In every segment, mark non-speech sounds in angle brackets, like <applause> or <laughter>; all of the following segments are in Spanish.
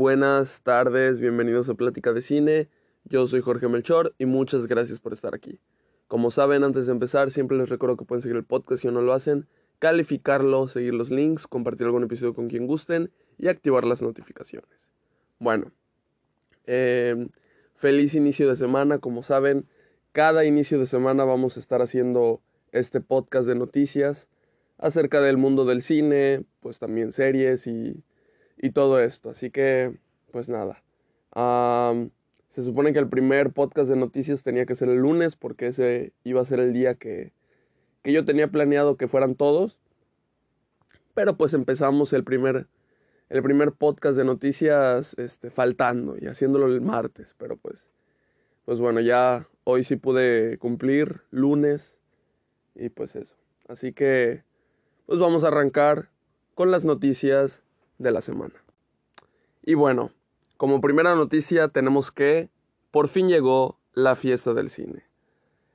buenas tardes, bienvenidos a Plática de Cine. Yo soy Jorge Melchor y muchas gracias por estar aquí. Como saben, antes de empezar, siempre les recuerdo que pueden seguir el podcast si no lo hacen, calificarlo, seguir los links, compartir algún episodio con quien gusten y activar las notificaciones. Bueno, eh, feliz inicio de semana. Como saben, cada inicio de semana vamos a estar haciendo este podcast de noticias acerca del mundo del cine, pues también series y y todo esto. Así que, pues nada. se supone que el primer podcast de noticias tenía que ser el lunes porque ese iba a ser el día que, que yo tenía planeado que fueran todos. Pero pues empezamos el primer, el primer podcast de noticias este, faltando y haciéndolo el martes. Pero pues, pues bueno, ya hoy sí pude cumplir lunes y pues eso. Así que, pues vamos a arrancar con las noticias de la semana. Y bueno, como primera noticia tenemos que por fin llegó la fiesta del cine.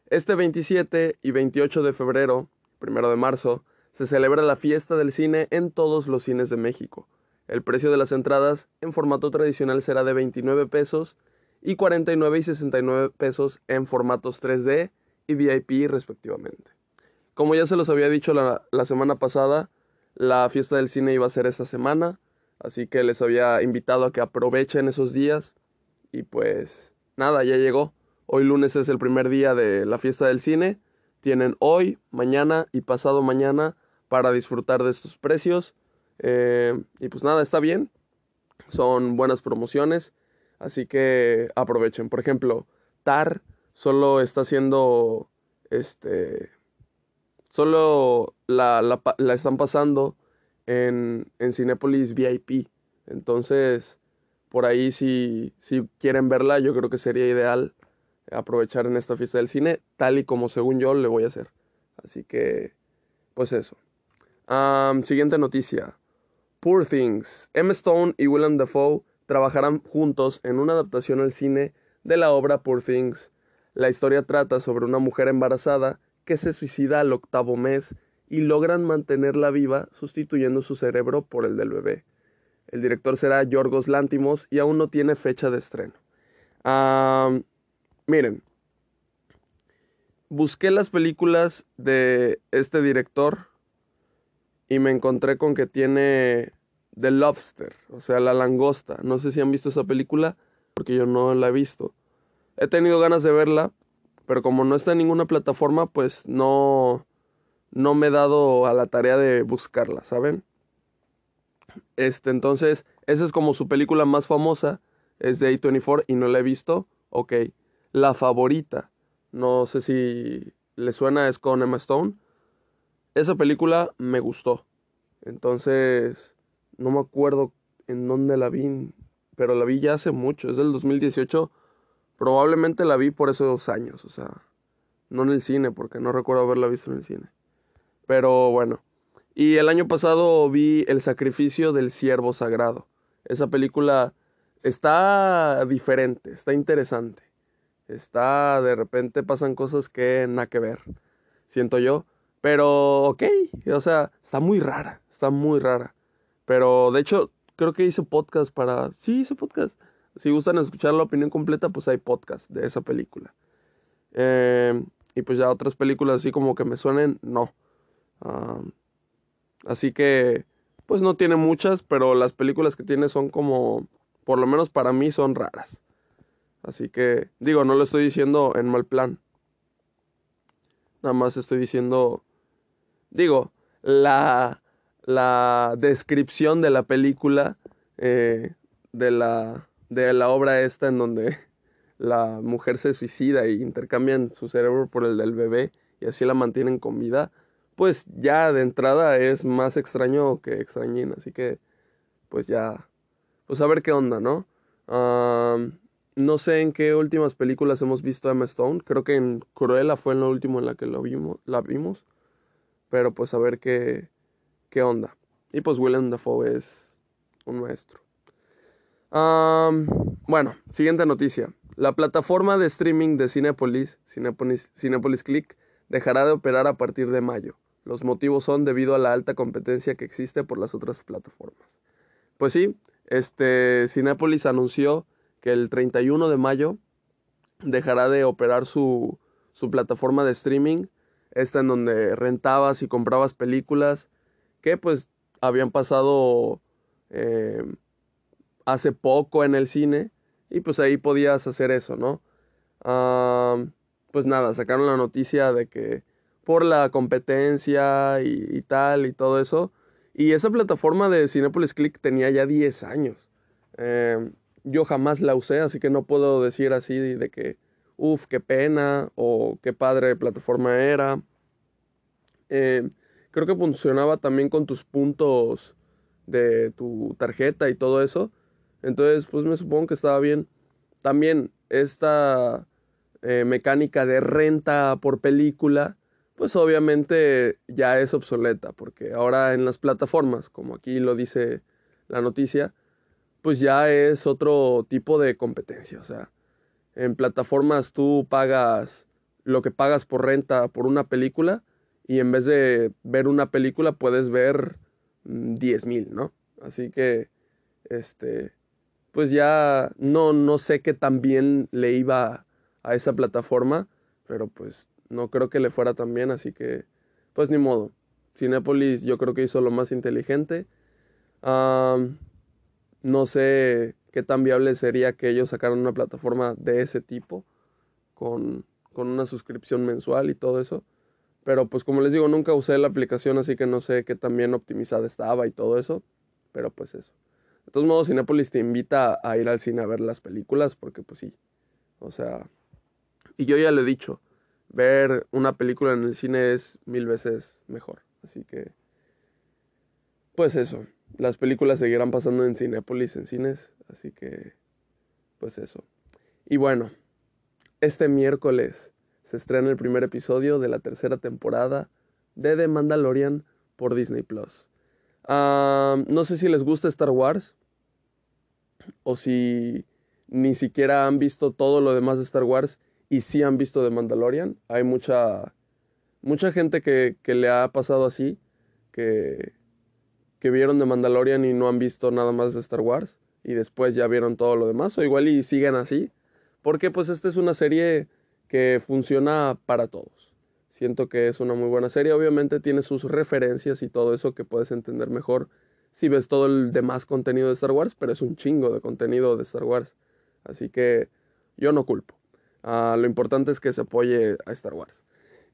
Este 27 y 28 de febrero, primero de marzo, se celebra la fiesta del cine en todos los cines de México. El precio de las entradas en formato tradicional será de 29 pesos y 49 y 69 pesos en formatos 3D y VIP respectivamente. Como ya se los había dicho la, la semana pasada, la fiesta del cine iba a ser esta semana, así que les había invitado a que aprovechen esos días y pues nada, ya llegó. Hoy lunes es el primer día de la fiesta del cine. Tienen hoy, mañana y pasado mañana para disfrutar de estos precios. Eh, y pues nada, está bien. Son buenas promociones. Así que aprovechen. Por ejemplo, TAR solo está haciendo este solo la, la, están pasando en, en Cinépolis VIP. Entonces, por ahí si, si quieren verla, yo creo que sería ideal aprovechar en esta fiesta del cine, tal y como según yo le voy a hacer. Así que, pues eso. siguiente noticia. Poor Things. Emma Stone y Willem Dafoe trabajarán juntos en una adaptación al cine de la obra Poor Things. La historia trata sobre una mujer embarazada que se suicida al octavo mes y logran mantenerla viva sustituyendo su cerebro por el del bebé. El director será Yorgos Lántimos y aún no tiene fecha de estreno. miren, busqué las películas de este director y me encontré con que tiene The Lobster, o sea, La Langosta. No sé si han visto esa película, porque yo no la he visto. He tenido ganas de verla, pero como no está en ninguna plataforma, pues no, no me he dado a la tarea de buscarla, ¿saben? Este, entonces, esa es como su película más famosa, es de A24 y no la he visto. Ok, la favorita, no sé si le suena, es con Emma Stone. Esa película me gustó. Entonces, no me acuerdo en dónde la vi, pero la vi ya hace mucho, es del 2018 Probablemente la vi por esos años, o sea, no en el cine, porque no recuerdo haberla visto en el cine. Pero bueno. Y el año pasado vi El sacrificio del siervo sagrado. Esa película está diferente, está interesante. Está, de repente pasan cosas que nada que ver, siento yo. Pero, ok, o sea, está muy rara, está muy rara. Pero, de hecho, creo que hice podcast para... Sí, hice podcast si gustan escuchar la opinión completa, pues hay podcast de esa película. Em, y pues ya otras películas así como que me suenen, no. así que, pues no tiene muchas, pero las películas que tiene son como, por lo menos para mí, son raras. Así que, digo, no lo estoy diciendo en mal plan. Nada más estoy diciendo, digo, la, la descripción de la película, eh, de la de la obra esta en donde <laughs> la mujer se suicida y intercambian su cerebro por el del bebé y así la mantienen con vida, pues ya de entrada es más extraño que extrañín, así que pues ya, pues a ver qué onda, ¿no? no sé en qué últimas películas hemos visto a Emma Stone, creo que en Cruella fue en lo último en la que lo vimos, la vimos, pero pues a ver qué, qué onda. Y pues Willem Dafoe es un maestro bueno, siguiente noticia. La plataforma de streaming de Cinepolis, Cinepolis, Cinepolis Click, dejará de operar a partir de mayo. Los motivos son debido a la alta competencia que existe por las otras plataformas. Pues sí, este, Cinépolis anunció que el 31 de mayo dejará de operar su, su plataforma de streaming, esta en donde rentabas y comprabas películas que pues habían pasado eh, hace poco en el cine y pues ahí podías hacer eso, ¿no? pues nada, sacaron la noticia de que por la competencia y, tal y todo eso. Y esa plataforma de Cinepolis Click tenía ya 10 años. Em, yo jamás la usé, así que no puedo decir así de que, uff, qué pena o qué padre plataforma era. Em, creo que funcionaba también con tus puntos de tu tarjeta y todo eso. Entonces, pues me supongo que estaba bien. También esta eh, mecánica de renta por película, pues obviamente ya es obsoleta, porque ahora en las plataformas, como aquí lo dice la noticia, pues ya es otro tipo de competencia. O sea, en plataformas tú pagas lo que pagas por renta por una película y en vez de ver una película puedes ver 10 mm, mil, ¿no? Así que, este, pues ya no, no sé qué tan bien le iba a esa plataforma, pero pues no creo que le fuera tan bien, así que pues ni modo. Cinepolis yo creo que hizo lo más inteligente. no sé qué tan viable sería que ellos sacaran una plataforma de ese tipo con, con una suscripción mensual y todo eso. Pero pues como les digo, nunca usé la aplicación, así que no sé qué tan bien optimizada estaba y todo eso. Pero pues eso. De todos modos, Cinepolis te invita a ir al cine a ver las películas, porque pues sí. O sea, y yo ya le he dicho, ver una película en el cine es mil veces mejor. Así que, pues eso. Las películas seguirán pasando en Cinépolis, en cines. Así que, pues eso. Y bueno, este miércoles se estrena el primer episodio de la tercera temporada de The Mandalorian por Disney Plus. No sé si les gusta Star Wars o si ni siquiera han visto todo lo demás de Star Wars y sí han visto The Mandalorian. Hay mucha, mucha gente que, le ha pasado así, que, que vieron The Mandalorian y no han visto nada más de Star Wars y después ya vieron todo lo demás, o igual y siguen así, porque pues esta es una serie que funciona para todos. Siento que es una muy buena serie, obviamente tiene sus referencias y todo eso que puedes entender mejor si ves todo el demás contenido de Star Wars, pero es un chingo de contenido de Star Wars. Así que yo no culpo. Ah, lo importante es que se apoye a Star Wars.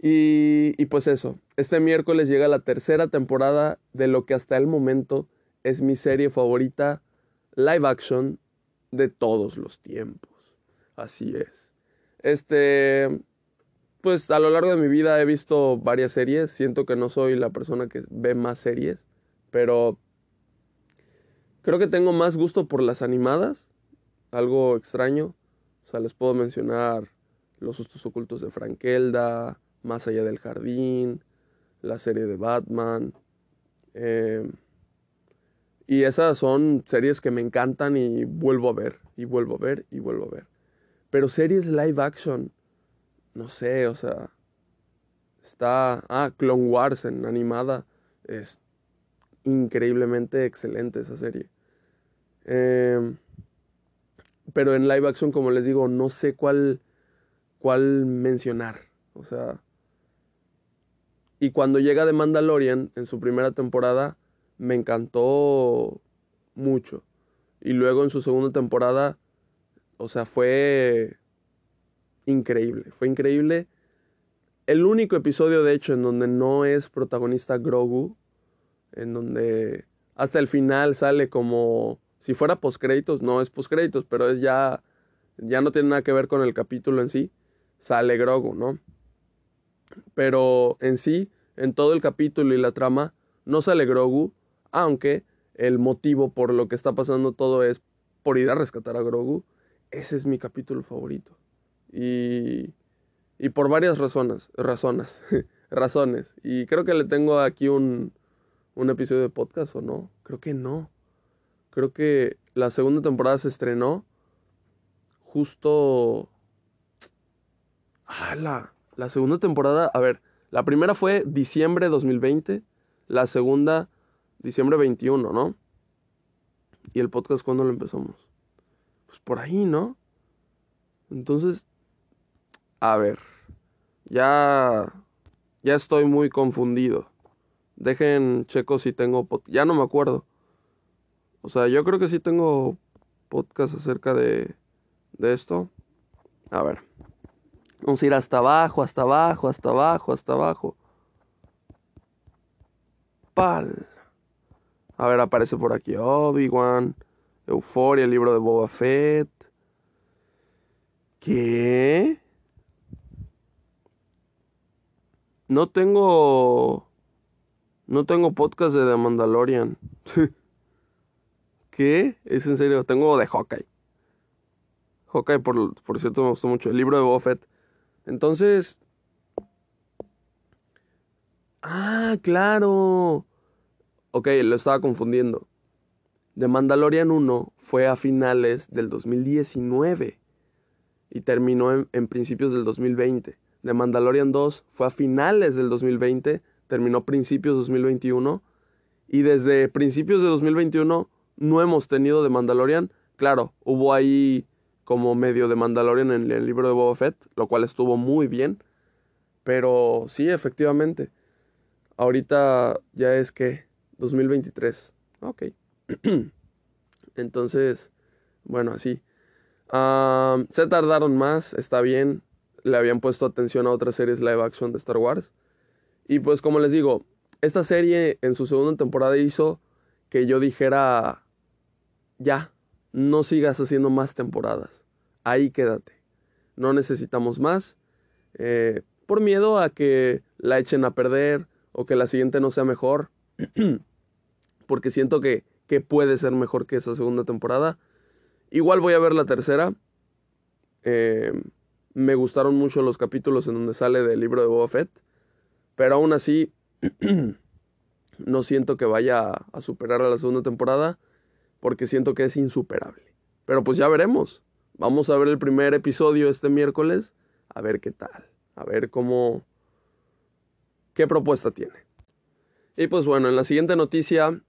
Y, y, pues eso, este miércoles llega la tercera temporada de lo que hasta el momento es mi serie favorita live action de todos los tiempos. Así es. Este, pues a lo largo de mi vida he visto varias series. Siento que no soy la persona que ve más series, pero creo que tengo más gusto por las animadas. Algo extraño. O sea, les puedo mencionar Los sustos ocultos de Frankelda, Más allá del jardín, la serie de Batman. Em, y esas son series que me encantan y vuelvo a ver, y vuelvo a ver, y vuelvo a ver. Pero series live action, no sé, o sea, está... Ah, Clone Wars en animada, es increíblemente excelente esa serie. Eh, pero en live action, como les digo, no sé cuál, cuál mencionar. O sea. Y cuando llega The Mandalorian en su primera temporada, me encantó mucho. Y luego en su segunda temporada, o sea, fue increíble. Fue increíble. El único episodio, de hecho, en donde no es protagonista Grogu, en donde hasta el final sale como si fuera postcréditos, no es postcréditos, pero es ya, ya no tiene nada que ver con el capítulo en sí. Sale Grogu, ¿no? Pero en sí, en todo el capítulo y la trama, no sale Grogu, aunque el motivo por lo que está pasando todo es por ir a rescatar a Grogu. Ese es mi capítulo favorito. Y, y por varias razones, razones, <laughs> razones. Y creo que le tengo aquí un, un episodio de podcast o no. Creo que no. Creo que la segunda temporada se estrenó justo... Ah, la, la segunda temporada, a ver, la primera fue diciembre 2020, la segunda diciembre 21, ¿no? ¿Y el podcast cuándo lo empezamos? Pues por ahí, ¿no? Entonces, a ver, ya, ya estoy muy confundido. Dejen checo si tengo, ya no me acuerdo. O sea, yo creo que sí tengo podcast acerca de, de esto. A ver. Vamos a ir hasta abajo, hasta abajo, hasta abajo, hasta abajo. Pal. A ver, aparece por aquí Obi-Wan, Euforia, el libro de Boba Fett. ¿Qué? No tengo. No tengo podcast de The Mandalorian. <laughs> ¿Qué? Es en serio, tengo de Hawkeye. Hawkeye, por, por cierto, me gustó mucho. El libro de Boba Fett. Entonces. Ah, claro. Ok, lo estaba confundiendo. The Mandalorian 1 fue a finales del 2019 y terminó en, principios del 2020. The Mandalorian 2 fue a finales del 2020, terminó principios 2021 y desde principios de 2021 no hemos tenido The Mandalorian. Claro, hubo ahí como medio de Mandalorian en el libro de Boba Fett, lo cual estuvo muy bien. Pero sí, efectivamente. Ahorita ya es que 2023. Ok. <clears throat> Entonces, bueno, así. se tardaron más, está bien. Le habían puesto atención a otras series live action de Star Wars. Y pues como les digo, esta serie en su segunda temporada hizo que yo dijera, ya, no sigas haciendo más temporadas. Ahí quédate. No necesitamos más. Eh, por miedo a que la echen a perder o que la siguiente no sea mejor. <clears throat> porque siento que, que puede ser mejor que esa segunda temporada. Igual voy a ver la tercera. Eh, me gustaron mucho los capítulos en donde sale del libro de Boba Fett. Pero aún así, <clears throat> no siento que vaya a superar a la segunda temporada. Porque siento que es insuperable. Pero pues ya veremos. Vamos a ver el primer episodio este miércoles. A ver qué tal. A ver cómo... ¿Qué propuesta tiene? Y pues bueno, en la siguiente noticia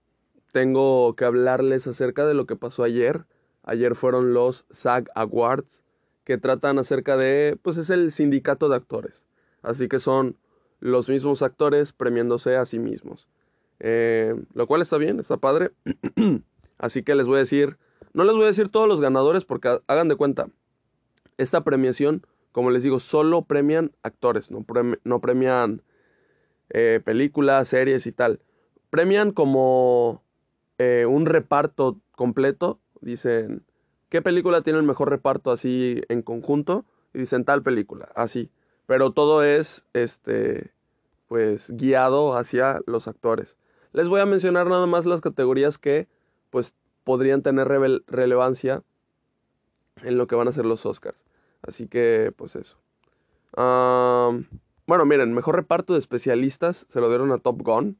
tengo que hablarles acerca de lo que pasó ayer. Ayer fueron los SAG Awards, que tratan acerca de, pues es el sindicato de actores. Así que son los mismos actores premiándose a sí mismos. Eh, lo cual está bien, está padre. <clears throat> Así que les voy a decir, no les voy a decir todos los ganadores porque hagan de cuenta, esta premiación, como les digo, solo premian actores, no, premian eh, películas, series y tal. Premian como eh, un reparto completo, dicen, ¿qué película tiene el mejor reparto así en conjunto? Y dicen tal película, así. Pero todo es, este, pues, guiado hacia los actores. Les voy a mencionar nada más las categorías que, pues, podrían tener relevancia en lo que van a ser los Oscars. Así que, pues eso. bueno, miren, mejor reparto de especialistas se lo dieron a Top Gun.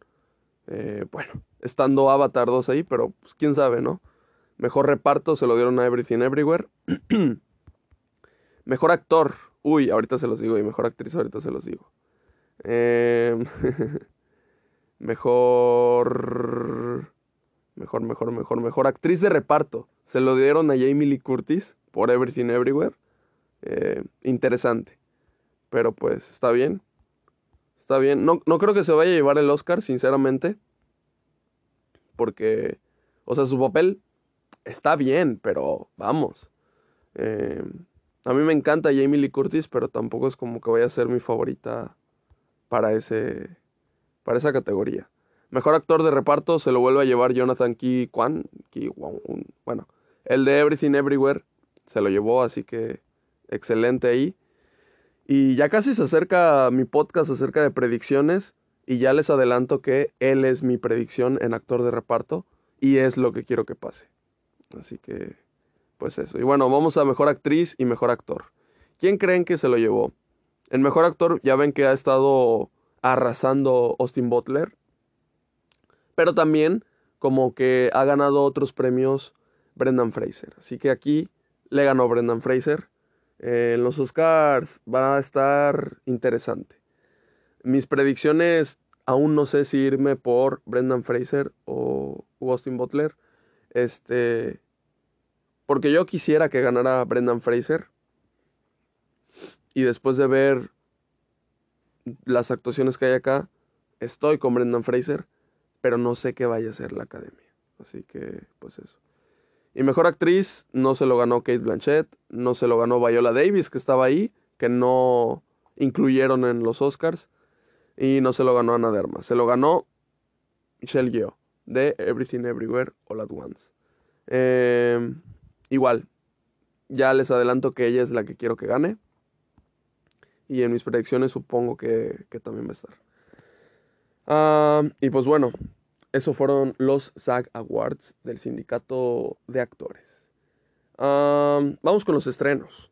Eh, bueno, estando Avatar 2 ahí, pero pues quién sabe, ¿no? Mejor reparto se lo dieron a Everything Everywhere. <clears throat> mejor actor, uy, ahorita se los digo, y mejor actriz ahorita se los digo. Em, <laughs> mejor... Mejor, mejor, mejor, mejor. Actriz de reparto. Se lo dieron a Jamie Lee Curtis por Everything Everywhere. Eh, interesante. Pero pues está bien. Está bien. No, no creo que se vaya a llevar el Oscar, sinceramente porque, o sea, su papel está bien, pero vamos. Eh, a mí me encanta Jamie Lee Curtis, pero tampoco es como que vaya a ser mi favorita para ese para esa categoría. Mejor actor de reparto se lo vuelve a llevar Jonathan Ki Kwan, bueno, el de Everything Everywhere se lo llevó, así que excelente ahí. Y ya casi se acerca mi podcast acerca de predicciones. Y ya les adelanto que él es mi predicción en actor de reparto y es lo que quiero que pase. Así que, pues eso. Y bueno, vamos a mejor actriz y mejor actor. ¿Quién creen que se lo llevó? El mejor actor, ya ven que ha estado arrasando Austin Butler. Pero también como que ha ganado otros premios Brendan Fraser. Así que aquí le ganó Brendan Fraser. Eh, en los Oscars va a estar interesante. Mis predicciones, aún no sé si irme por Brendan Fraser o Austin Butler. Este. Porque yo quisiera que ganara Brendan Fraser. Y después de ver las actuaciones que hay acá, estoy con Brendan Fraser, pero no sé qué vaya a ser la academia. Así que, pues eso. Y mejor actriz no se lo ganó Kate Blanchett, no se lo ganó Viola Davis, que estaba ahí, que no incluyeron en los Oscars, y no se lo ganó Ana Derma. Se lo ganó Michelle Yeoh, de Everything Everywhere All at Once. Em, igual, ya les adelanto que ella es la que quiero que gane. Y en mis predicciones supongo que, también va a estar. Ah, y pues bueno, esos fueron los SAG Awards del Sindicato de Actores. Ah, vamos con los estrenos.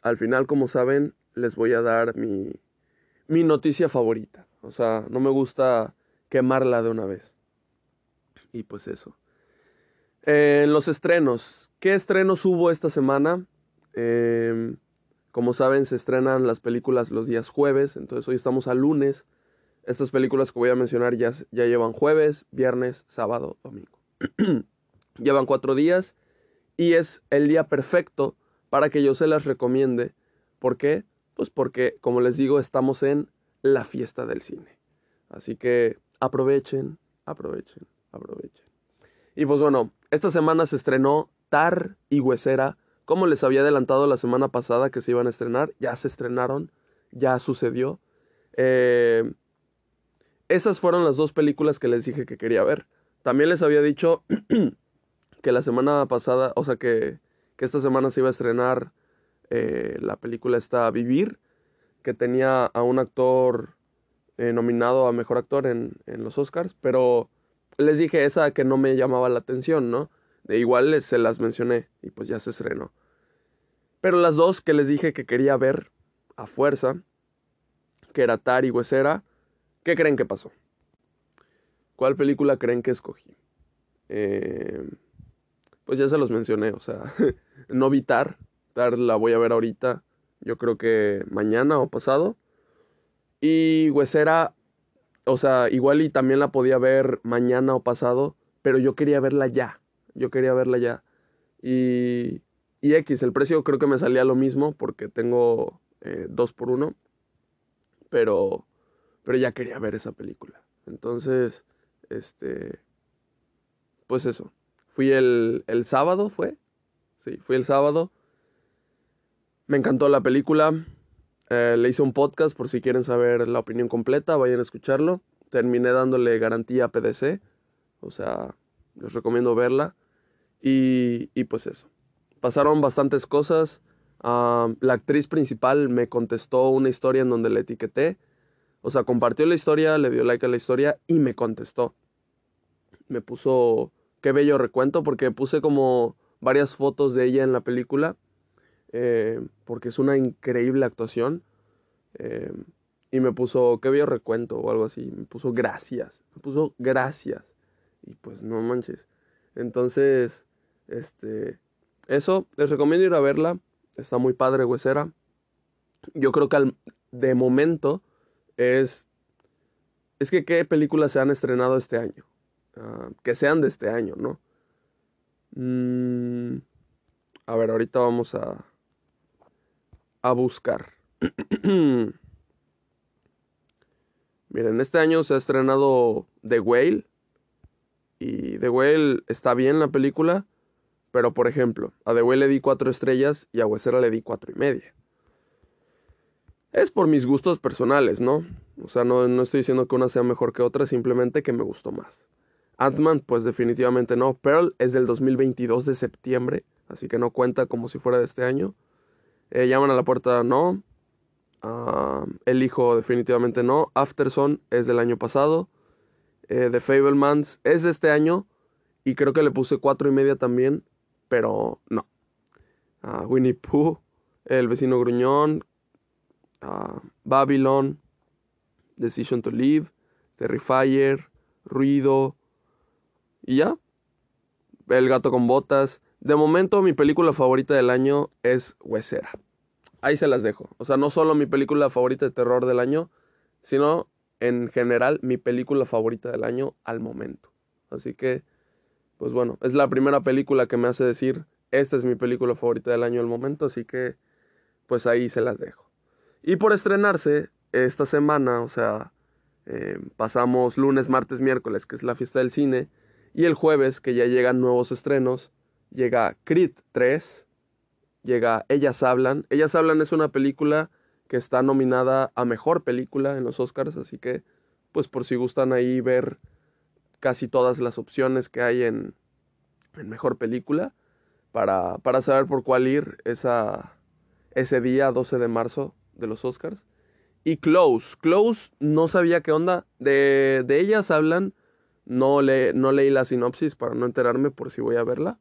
Al final, como saben, les voy a dar mi, mi noticia favorita. O sea, no me gusta quemarla de una vez. Y pues eso. En los estrenos. ¿Qué estrenos hubo esta semana? Em, como saben, se estrenan las películas los días jueves. Entonces hoy estamos a lunes. Estas películas que voy a mencionar ya, ya llevan jueves, viernes, sábado, domingo. <clears throat> llevan cuatro días. Y es el día perfecto para que yo se las recomiende. ¿Por qué? Pues porque, como les digo, estamos en la fiesta del cine. Así que aprovechen, aprovechen, aprovechen. Y pues bueno, esta semana se estrenó Y Huesera. Como les había adelantado la semana pasada que se iban a estrenar, ya se estrenaron, ya sucedió. Eh, esas fueron las dos películas que les dije que quería ver. También les había dicho <clears throat> que la semana pasada, o sea que, que esta semana se iba a estrenar eh, la película está Vivir, que tenía a un actor eh, nominado a Mejor Actor en, en, los Oscars, pero les dije esa que no me llamaba la atención, ¿no? De igual se las mencioné y pues ya se estrenó. Pero las dos que les dije que quería ver a fuerza, que era Tar y Huesera, ¿qué creen que pasó? ¿Cuál película creen que escogí? Eh, pues ya se los mencioné, o sea, <laughs> no vi Tar, la voy a ver ahorita, yo creo que mañana o pasado. Y Huesera, o sea, igual y también la podía ver mañana o pasado, pero yo quería verla ya, yo quería verla ya. Y, y X, el precio creo que me salía lo mismo porque tengo eh, dos por uno, pero, pero ya quería ver esa película. Entonces, este, pues eso. Fui el, el sábado, ¿fue? Sí, fui el sábado. Me encantó la película. Eh, le hice un podcast por si quieren saber la opinión completa, vayan a escucharlo. Terminé dándole garantía a PDC, o sea, les recomiendo verla. Y, y pues eso. Pasaron bastantes cosas. Ah, la actriz principal me contestó una historia en donde le etiqueté. O sea, compartió la historia, le dio like a la historia y me contestó. Me puso qué bello recuento porque puse como varias fotos de ella en la película eh, porque es una increíble actuación. Eh, y me puso, qué vio recuento o algo así. Me puso gracias. Me puso gracias. Y pues no manches. Entonces, este, eso, les recomiendo ir a verla. Está muy padre, huesera. Yo creo que al, de momento es... Es que qué películas se han estrenado este año. Ah, que sean de este año, ¿no? Mm, a ver, ahorita vamos a, a buscar. <clears throat> Miren, este año se ha estrenado The Whale. Y The Whale está bien la película. Pero por ejemplo, a The Whale le di cuatro estrellas y a Huesera le di cuatro y media. Es por mis gustos personales, ¿no? O sea, no, estoy diciendo que una sea mejor que otra, simplemente que me gustó más. Ant-Man, pues definitivamente no. Pearl es del 2022 de septiembre, así que no cuenta como si fuera de este año. Eh, llaman a la puerta, no. Ah, el hijo, definitivamente no. Afterson es del año pasado. Eh, The Fablemans es de este año. Y creo que le puse cuatro y media también. Pero no. Ah, Winnie Pooh. El vecino gruñón. Ah, Babylon. Decision to Live. Terrifier. Ruido. Y ya. El gato con botas. De momento, mi película favorita del año es Huesera. Ahí se las dejo. O sea, no solo mi película favorita de terror del año, sino en general mi película favorita del año al momento. Así que, pues bueno, es la primera película que me hace decir, esta es mi película favorita del año al momento, así que pues ahí se las dejo. Y por estrenarse esta semana, o sea, eh, pasamos lunes, martes, miércoles, que es la fiesta del cine, y el jueves, que ya llegan nuevos estrenos, llega Creed 3, llega Ellas Hablan. Ellas Hablan es una película que está nominada a Mejor Película en los Oscars, así que, pues por si gustan ahí ver casi todas las opciones que hay en, en Mejor Película, para, para saber por cuál ir esa, ese día, 12 de marzo de los Oscars. Y Close. Close no sabía qué onda. De, de ellas hablan. No, le, no leí la sinopsis para no enterarme por si voy a verla.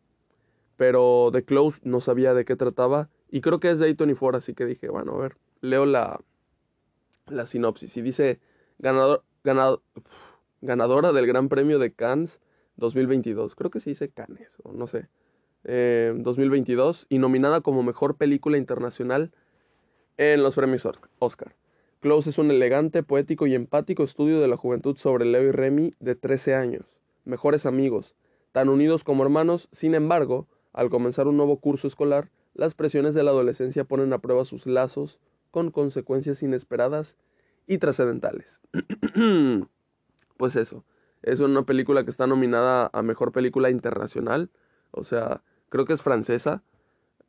Pero de Close no sabía de qué trataba. Y creo que es de A24, así que dije, bueno, a ver, leo la, la sinopsis. Y dice, ganador, ganadora del Gran Premio de Cannes 2022. Creo que se dice Cannes, o no sé. 2022. Eh, y nominada como Mejor Película Internacional en los premios Oscar. Close es un elegante, poético y empático estudio de la juventud sobre Leo y Remy de 13 años, mejores amigos, tan unidos como hermanos, sin embargo, al comenzar un nuevo curso escolar, las presiones de la adolescencia ponen a prueba sus lazos con consecuencias inesperadas y trascendentales. <clears throat> pues eso, es una película que está nominada a Mejor Película Internacional, o sea, creo que es francesa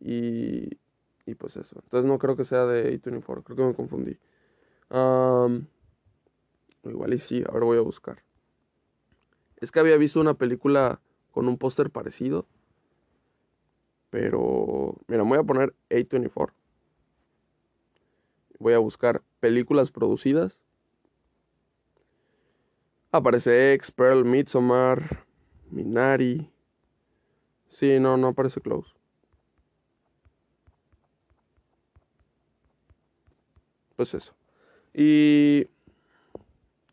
y, y pues eso. Entonces no creo que sea de A24, creo que me confundí igual y sí, ahora voy a buscar. Es que había visto una película con un póster parecido. Pero, mira, voy a poner A24. Voy a buscar películas producidas. Aparece X, Pearl, Midsommar, Minari. Sí, no, no aparece Close. Pues eso. Y,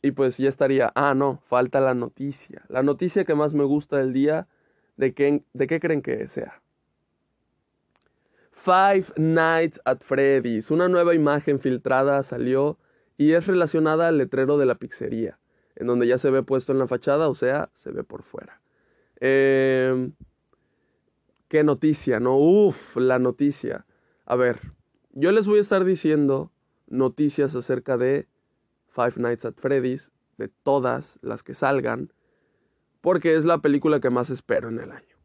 y pues ya estaría. Ah, no, falta la noticia. La noticia que más me gusta del día, ¿de qué, de qué creen que sea? Five Nights at Freddy's. Una nueva imagen filtrada salió y es relacionada al letrero de la pizzería, en donde ya se ve puesto en la fachada, o sea, se ve por fuera. Em, qué noticia, ¿no? Uf, la noticia. A ver, yo les voy a estar diciendo noticias acerca de Five Nights at Freddy's, de todas las que salgan, porque es la película que más espero en el año.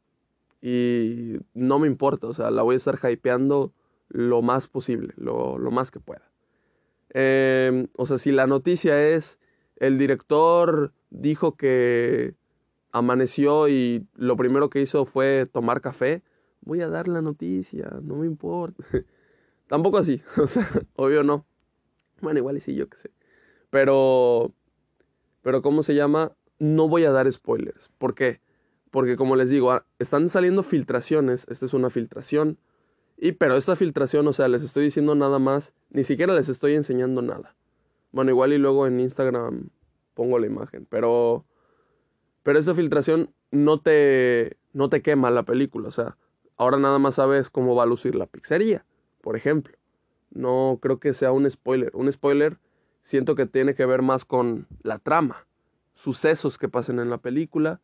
Y no me importa, o sea, la voy a estar hypeando lo más posible, lo, más que pueda. Em, o sea, si la noticia es, el director dijo que amaneció y lo primero que hizo fue tomar café, voy a dar la noticia, no me importa. <laughs> Tampoco así, <laughs> o sea, obvio no. Bueno, igual y sí, yo qué sé. Pero, pero ¿cómo se llama? No voy a dar spoilers. ¿Por qué? Porque como les digo, ah, están saliendo filtraciones. Esta es una filtración. Y pero esta filtración, o sea, les estoy diciendo nada más. Ni siquiera les estoy enseñando nada. Bueno, igual y luego en Instagram pongo la imagen. Pero, pero esta filtración no te, no te quema la película. O sea, ahora nada más sabes cómo va a lucir la pizzería, por ejemplo. No creo que sea un spoiler. Un spoiler siento que tiene que ver más con la trama, sucesos que pasen en la película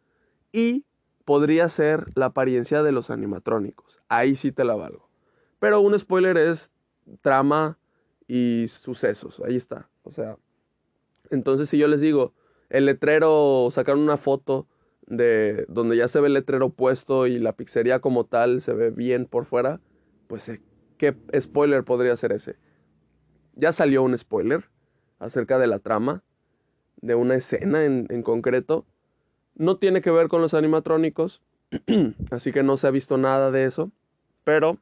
y podría ser la apariencia de los animatrónicos. Ahí sí te la valgo. Pero un spoiler es trama y sucesos. Ahí está. O sea, entonces si yo les digo, el letrero, sacaron una foto de donde ya se ve el letrero puesto y la pizzería como tal se ve bien por fuera, pues ¿Qué spoiler podría ser ese? Ya salió un spoiler acerca de la trama, de una escena en, concreto. No tiene que ver con los animatrónicos, <clears throat> así que no se ha visto nada de eso, pero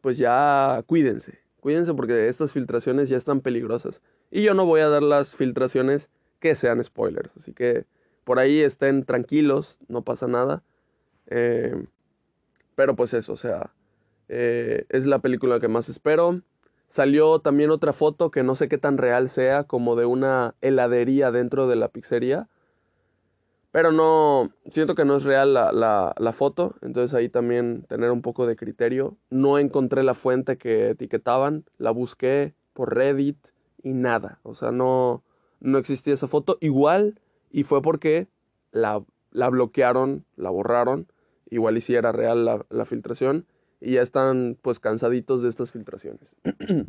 pues ya cuídense, cuídense porque estas filtraciones ya están peligrosas. Y yo no voy a dar las filtraciones que sean spoilers, así que por ahí estén tranquilos, no pasa nada. Eh, pero pues eso, o sea, eh, es la película que más espero. Salió también otra foto que no sé qué tan real sea, como de una heladería dentro de la pizzería. Pero no, siento que no es real la, la, foto, entonces ahí también tener un poco de criterio. No encontré la fuente que etiquetaban, la busqué por Reddit y nada. O sea, no, no existía esa foto. Igual, y fue porque la, la bloquearon, la borraron, igual y si era real la, la filtración, y ya están pues cansaditos de estas filtraciones. <clears throat>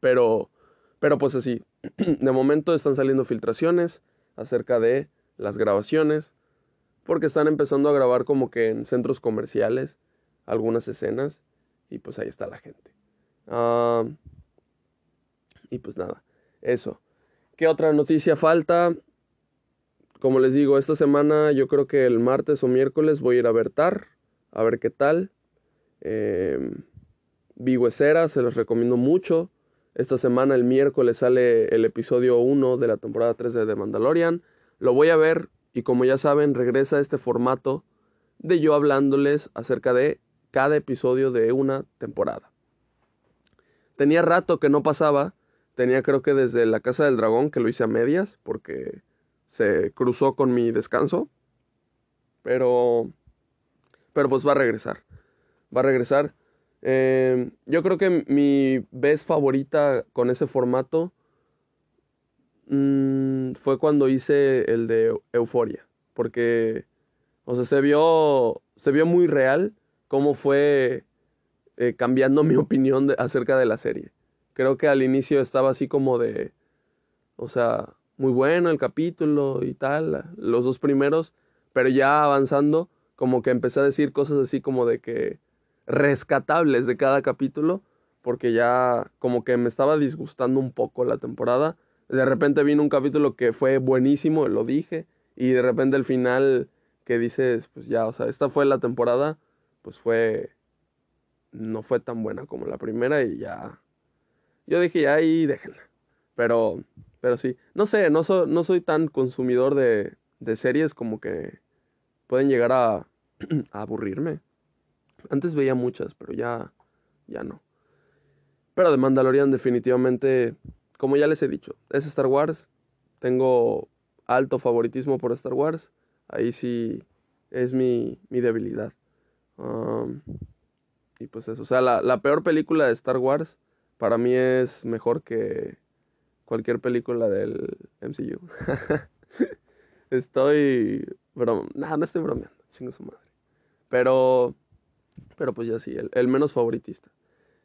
pero, pero pues así, <clears throat> de momento están saliendo filtraciones acerca de las grabaciones, porque están empezando a grabar como que en centros comerciales algunas escenas, y pues ahí está la gente. Ah, y pues nada, eso. ¿Qué otra noticia falta? Como les digo, esta semana yo creo que el martes o miércoles voy a ir a ver TAR, a ver qué tal. Eh, se los recomiendo mucho. Esta semana, el miércoles, sale el episodio 1 de la temporada 3 de The Mandalorian. Lo voy a ver y como ya saben, regresa este formato de yo hablándoles acerca de cada episodio de una temporada. Tenía rato que no pasaba, tenía creo que desde la Casa del Dragón, que lo hice a medias, porque se cruzó con mi descanso. Pero, pero pues va a regresar. Va a regresar. Eh, yo creo que mi vez favorita con ese formato mm, fue cuando hice el de Euforia. Porque, o sea, se vio, se vio muy real cómo fue eh, cambiando <laughs> mi opinión acerca de la serie. Creo que al inicio estaba así como de, o sea, muy bueno el capítulo y tal, los dos primeros, pero ya avanzando, como que empecé a decir cosas así como de que rescatables de cada capítulo, porque ya como que me estaba disgustando un poco la temporada. De repente vino un capítulo que fue buenísimo, lo dije, y de repente el final que dices, pues ya, o sea, esta fue la temporada, pues fue, no fue tan buena como la primera y ya, yo dije, ya ahí déjenla. Pero, pero sí, no sé, no, no soy tan consumidor de, de series como que pueden llegar a, <clears throat> a aburrirme. Antes veía muchas, pero ya, ya no. Pero de Mandalorian definitivamente, como ya les he dicho, es Star Wars. Tengo alto favoritismo por Star Wars. Ahí sí es mi, mi debilidad. y pues eso, o sea, la, la, peor película de Star Wars para mí es mejor que cualquier película del MCU. <laughs> estoy... Bro, nada, no estoy bromeando, chingo su madre. Pero pero pues ya sí, el, menos favoritista.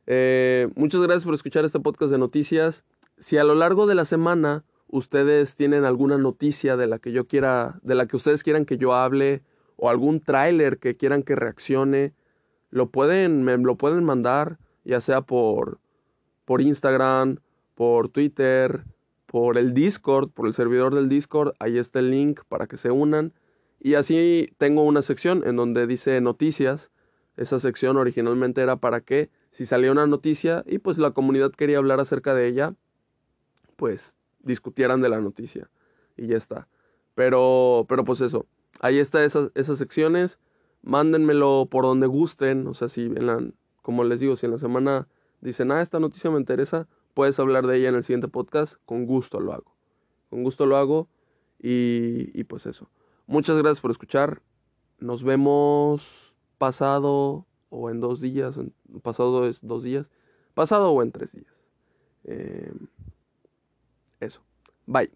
Eh, muchas gracias por escuchar este podcast de noticias. Si a lo largo de la semana ustedes tienen alguna noticia de la que yo quiera, de la que ustedes quieran que yo hable, o algún tráiler que quieran que reaccione, lo pueden, me lo pueden mandar, ya sea por, por Instagram, por Twitter, por el Discord, por el servidor del Discord, ahí está el link para que se unan. Y así tengo una sección en donde dice noticias esa sección originalmente era para que si salía una noticia y pues la comunidad quería hablar acerca de ella, pues discutieran de la noticia y ya está. Pero, pero pues eso, ahí está esas, esas secciones, mándenmelo por donde gusten, o sea, si en la, como les digo, si en la semana dicen, ah, esta noticia me interesa, puedes hablar de ella en el siguiente podcast, con gusto lo hago. Con gusto lo hago y, y pues eso. Muchas gracias por escuchar. Nos vemos pasado o en dos días, pasado es dos días, pasado o en tres días. Eh. Bye.